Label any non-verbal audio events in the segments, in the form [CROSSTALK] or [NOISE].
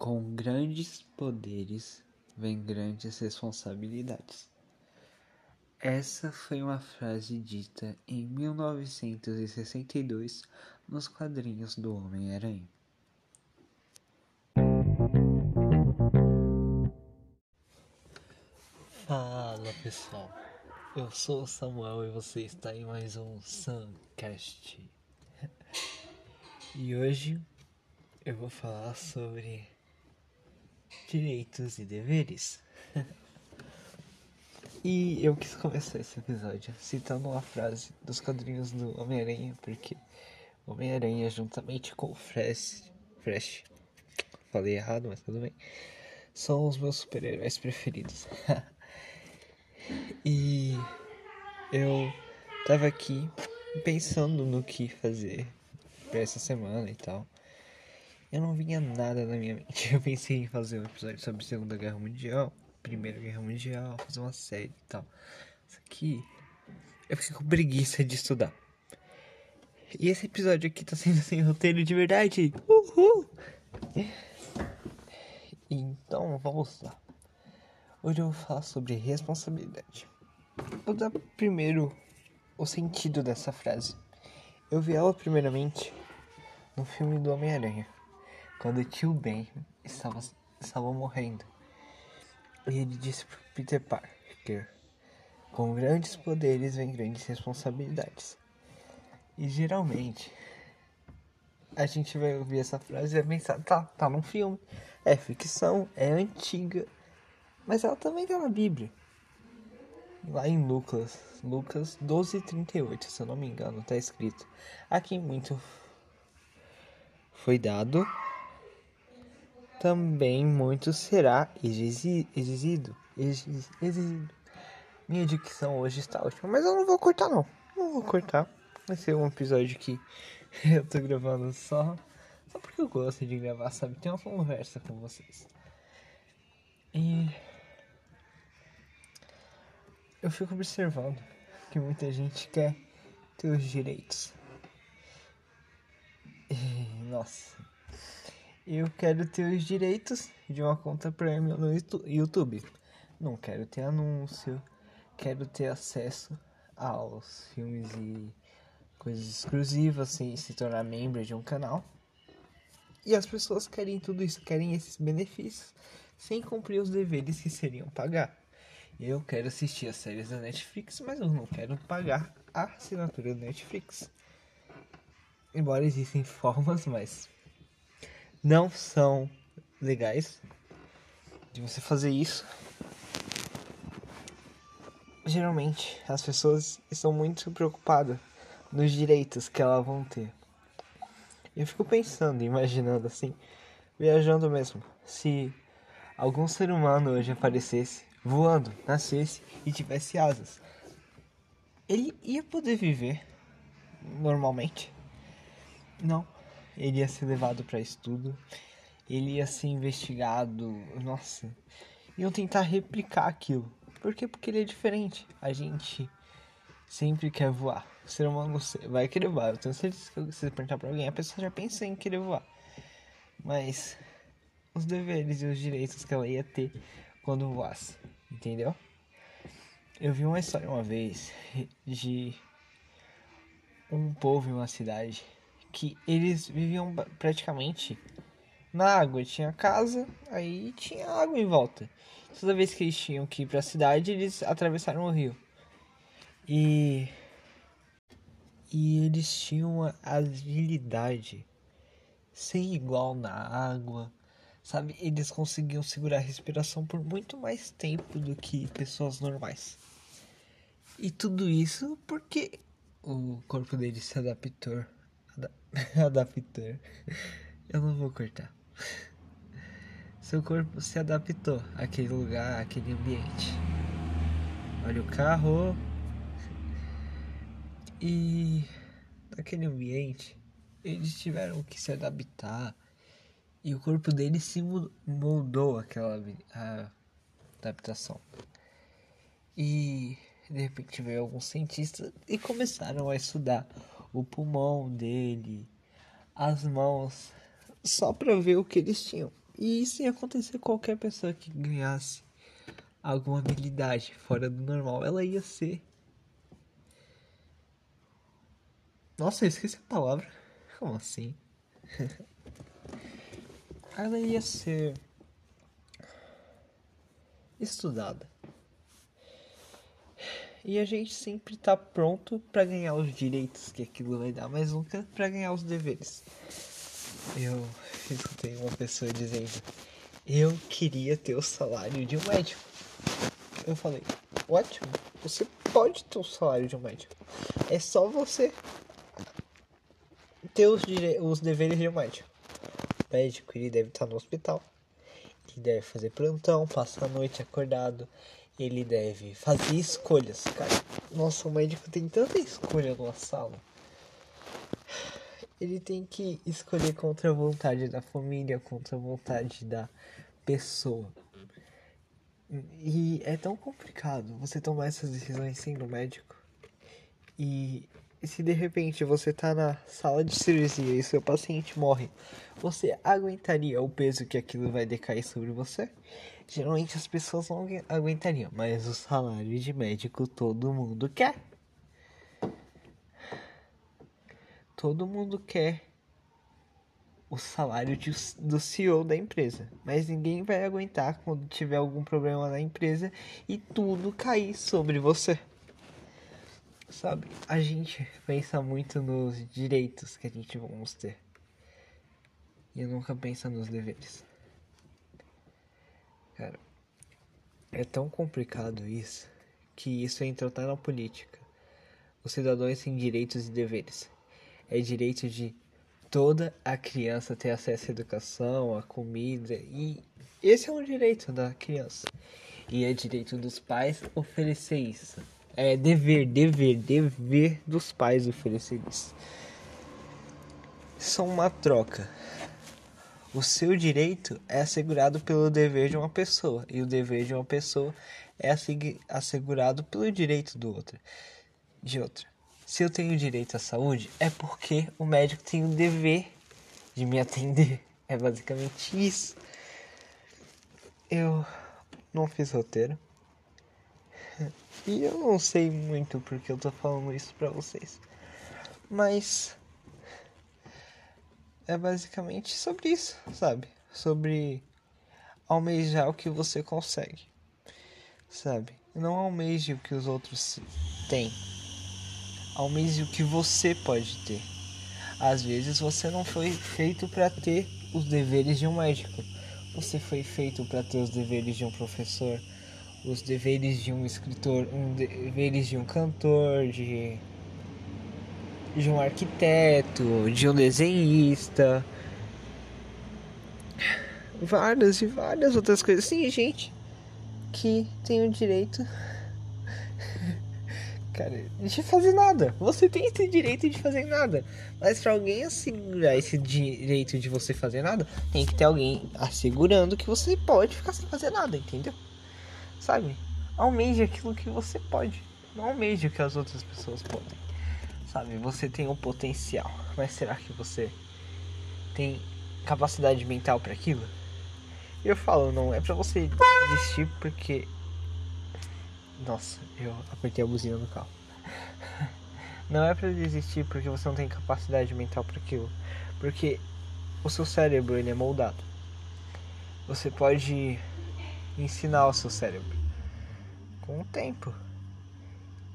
Com grandes poderes vem grandes responsabilidades. Essa foi uma frase dita em 1962 nos quadrinhos do Homem-Aranha. Fala pessoal, eu sou o Samuel e você está em mais um Suncast. [LAUGHS] E hoje eu vou falar sobre direitos e deveres. [LAUGHS] e eu quis começar esse episódio citando uma frase dos quadrinhos do Homem-Aranha, porque Homem-Aranha, juntamente com o Flash, Flash, falei errado, mas tudo bem, são os meus super-heróis preferidos. [LAUGHS] e eu tava aqui pensando no que fazer pra essa semana e tal eu não vinha nada na minha mente. [LAUGHS] Eu pensei em fazer um episódio sobre Segunda Guerra Mundial, Primeira Guerra Mundial, fazer uma série e tal. Isso aqui, eu fiquei com preguiça de estudar. E esse episódio aqui tá sendo sem roteiro de verdade. Uhul! Então, vamos lá. Hoje eu vou falar sobre responsabilidade. Vou dar primeiro o sentido dessa frase. Eu vi ela primeiramente no filme do Homem-Aranha quando o tio Ben estava, estava morrendo. E ele disse para Peter Parker: Com grandes poderes vem grandes responsabilidades. E geralmente a gente vai ouvir essa frase e vai pensar: tá, tá num filme, é ficção, é antiga, mas ela também tá na Bíblia. Lá em Lucas, Lucas 12:38, se eu não me engano, tá escrito: Aqui muito foi dado também muito será exigido. exigido. Minha dicção hoje está ótima, mas eu não vou cortar não. Não vou cortar. Vai ser um episódio que [LAUGHS] eu tô gravando só, só porque eu gosto de gravar, sabe? Ter uma conversa com vocês. E eu fico observando que muita gente quer ter os direitos. E, nossa, eu quero ter os direitos de uma conta premium no YouTube. Não quero ter anúncio, quero ter acesso aos filmes e coisas exclusivas sem se tornar membro de um canal. E as pessoas querem tudo isso, querem esses benefícios sem cumprir os deveres que seriam pagar. Eu quero assistir as séries da Netflix, mas eu não quero pagar a assinatura da Netflix. Embora existem formas, mas não são legais de você fazer isso. Geralmente as pessoas estão muito preocupadas nos direitos que elas vão ter. Eu fico pensando, imaginando assim, viajando mesmo, se algum ser humano hoje aparecesse voando, nascesse e tivesse asas, ele ia poder viver normalmente? Não ele ia ser levado para estudo, ele ia ser investigado, nossa, iam tentar replicar aquilo. Por quê? Porque ele é diferente. A gente sempre quer voar. O ser humano vai querer voar. Eu tenho certeza que se perguntar pra alguém, a pessoa já pensa em querer voar. Mas os deveres e os direitos que ela ia ter quando voasse, entendeu? Eu vi uma história uma vez de um povo em uma cidade que eles viviam praticamente na água. Tinha casa, aí tinha água em volta. Toda vez que eles tinham que ir para a cidade, eles atravessaram o rio. E e eles tinham uma agilidade sem igual na água, sabe? Eles conseguiam segurar a respiração por muito mais tempo do que pessoas normais. E tudo isso porque o corpo deles se adaptou [LAUGHS] adaptar. Eu não vou cortar. Seu corpo se adaptou àquele lugar, àquele ambiente. Olha o carro. E naquele ambiente, eles tiveram que se adaptar. E o corpo deles se moldou aquela adaptação. E de repente veio alguns cientistas e começaram a estudar o pulmão dele, as mãos, só para ver o que eles tinham. E se acontecer qualquer pessoa que ganhasse alguma habilidade fora do normal, ela ia ser. Nossa, eu esqueci a palavra. Como assim? [LAUGHS] ela ia ser estudada. E a gente sempre tá pronto para ganhar os direitos que aquilo vai dar, mas nunca para ganhar os deveres. Eu escutei uma pessoa dizendo: Eu queria ter o salário de um médico. Eu falei: Ótimo, você pode ter o salário de um médico. É só você ter os, os deveres de um médico. O médico ele deve estar no hospital, ele deve fazer plantão, passar a noite acordado, ele deve fazer escolhas, cara. Nossa, o médico tem tanta escolha numa sala. Ele tem que escolher contra a vontade da família, contra a vontade da pessoa. E é tão complicado você tomar essas decisões sendo médico. E se de repente você tá na sala de cirurgia e seu paciente morre, você aguentaria o peso que aquilo vai decair sobre você? Geralmente as pessoas não aguentariam, mas o salário de médico todo mundo quer. Todo mundo quer o salário de, do CEO da empresa, mas ninguém vai aguentar quando tiver algum problema na empresa e tudo cair sobre você. Sabe, a gente pensa muito nos direitos que a gente vamos ter e nunca pensa nos deveres. Cara, é tão complicado isso que isso entra até na política. Os cidadãos têm direitos e deveres. É direito de toda a criança ter acesso à educação, à comida e esse é um direito da criança. E é direito dos pais oferecer isso. É dever, dever, dever dos pais oferecer isso. São uma troca. O seu direito é assegurado pelo dever de uma pessoa, e o dever de uma pessoa é assegurado pelo direito do outro, de outra. Se eu tenho direito à saúde, é porque o médico tem o dever de me atender. É basicamente isso. Eu não fiz roteiro. E eu não sei muito porque eu tô falando isso pra vocês. Mas é basicamente sobre isso, sabe? Sobre almejar o que você consegue, sabe? Não almeje o que os outros têm, almeje o que você pode ter. Às vezes você não foi feito para ter os deveres de um médico, você foi feito para ter os deveres de um professor, os deveres de um escritor, os deveres de um cantor, de de um arquiteto, de um desenhista, várias e várias outras coisas. Sim, gente que tem o direito, [LAUGHS] cara, de fazer nada. Você tem esse direito de fazer nada, mas para alguém assegurar esse direito de você fazer nada, tem que ter alguém assegurando que você pode ficar sem fazer nada, entendeu? Sabe? Almeje aquilo que você pode, não almeje o que as outras pessoas podem. Sabe, você tem um potencial, mas será que você tem capacidade mental para aquilo? Eu falo, não é para você desistir porque nossa, eu apertei a buzina no carro. [LAUGHS] Não é para desistir porque você não tem capacidade mental para aquilo, porque o seu cérebro ele é moldado. Você pode ensinar o seu cérebro com o tempo.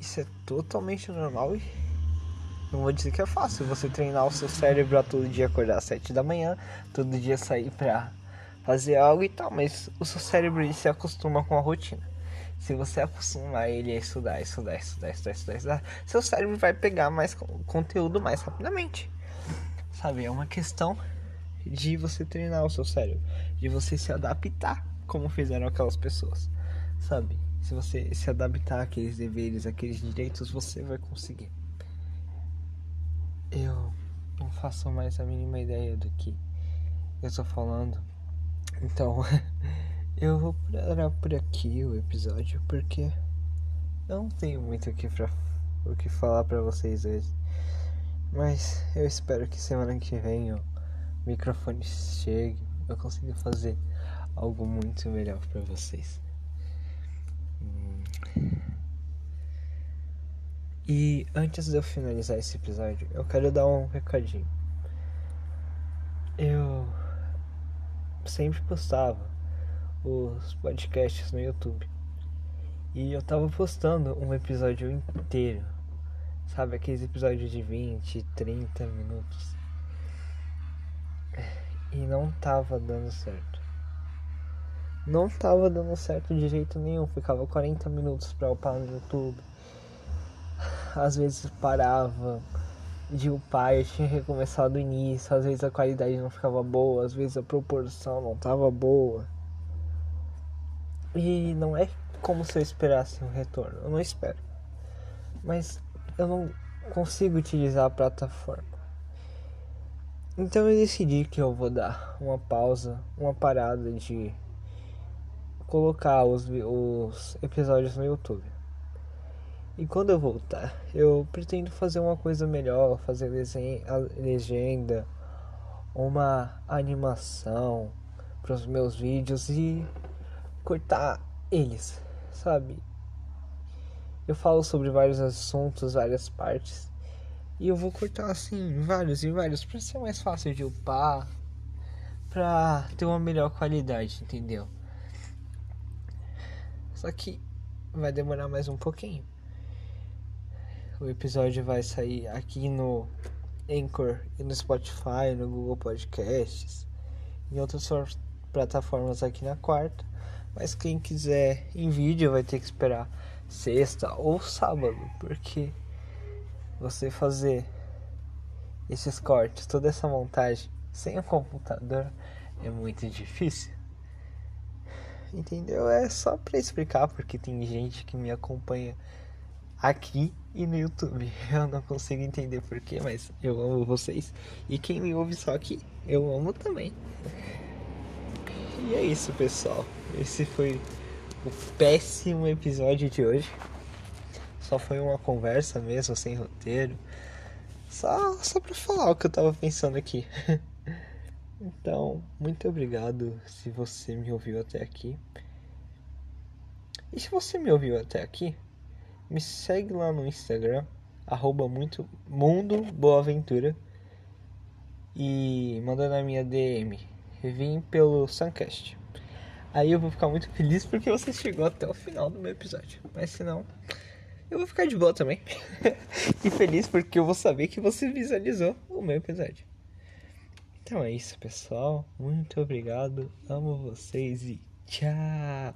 Isso é totalmente normal e não vou dizer que é fácil você treinar o seu cérebro a todo dia acordar às 7 da manhã, todo dia sair pra fazer algo e tal, mas o seu cérebro se acostuma com a rotina. Se você acostumar ele a estudar, estudar, estudar, estudar, estudar, estudar, seu cérebro vai pegar mais conteúdo mais rapidamente. Sabe? É uma questão de você treinar o seu cérebro, de você se adaptar como fizeram aquelas pessoas. Sabe? Se você se adaptar àqueles deveres, àqueles direitos, você vai conseguir. Eu não faço mais a mínima ideia do que eu estou falando. Então, [LAUGHS] eu vou parar por aqui o episódio porque eu não tenho muito o que, pra, o que falar para vocês hoje. Mas eu espero que semana que vem o microfone chegue, eu consiga fazer algo muito melhor para vocês. E antes de eu finalizar esse episódio, eu quero dar um recadinho. Eu sempre postava os podcasts no YouTube. E eu tava postando um episódio inteiro. Sabe, aqueles episódios de 20, 30 minutos. E não tava dando certo. Não tava dando certo de jeito nenhum. Ficava 40 minutos pra upar no YouTube às vezes parava de upar e tinha recomeçado do início, às vezes a qualidade não ficava boa, às vezes a proporção não estava boa. E não é como se eu esperasse um retorno, eu não espero. Mas eu não consigo utilizar a plataforma. Então eu decidi que eu vou dar uma pausa, uma parada de colocar os, os episódios no YouTube. E quando eu voltar, eu pretendo fazer uma coisa melhor, fazer legenda, uma animação para os meus vídeos e cortar eles, sabe? Eu falo sobre vários assuntos, várias partes. E eu vou cortar assim, vários e vários, para ser mais fácil de upar, pra ter uma melhor qualidade, entendeu? Só que vai demorar mais um pouquinho. O episódio vai sair aqui no Anchor e no Spotify, no Google Podcasts, em outras plataformas aqui na quarta. Mas quem quiser em vídeo vai ter que esperar sexta ou sábado, porque você fazer esses cortes, toda essa montagem sem o computador é muito difícil. Entendeu? É só para explicar porque tem gente que me acompanha aqui e no YouTube. [LAUGHS] Eu não consigo entender porquê, mas eu amo vocês. E quem me ouve só aqui, eu amo também. E é isso, pessoal. Esse foi o péssimo episódio de hoje. Só foi uma conversa mesmo, sem roteiro. Só, só pra falar o que eu tava pensando aqui. [LAUGHS] então, muito obrigado se você me ouviu até aqui. E se você me ouviu até aqui, me segue lá no Instagram, arroba muito, Mundo. E manda na minha DM. Vim pelo Suncast. Aí eu vou ficar muito feliz porque você chegou até o final do meu episódio. Mas se não, eu vou ficar de boa também. [LAUGHS] e feliz porque eu vou saber que você visualizou o meu episódio. Então é isso, pessoal. Muito obrigado. Amo vocês e tchau.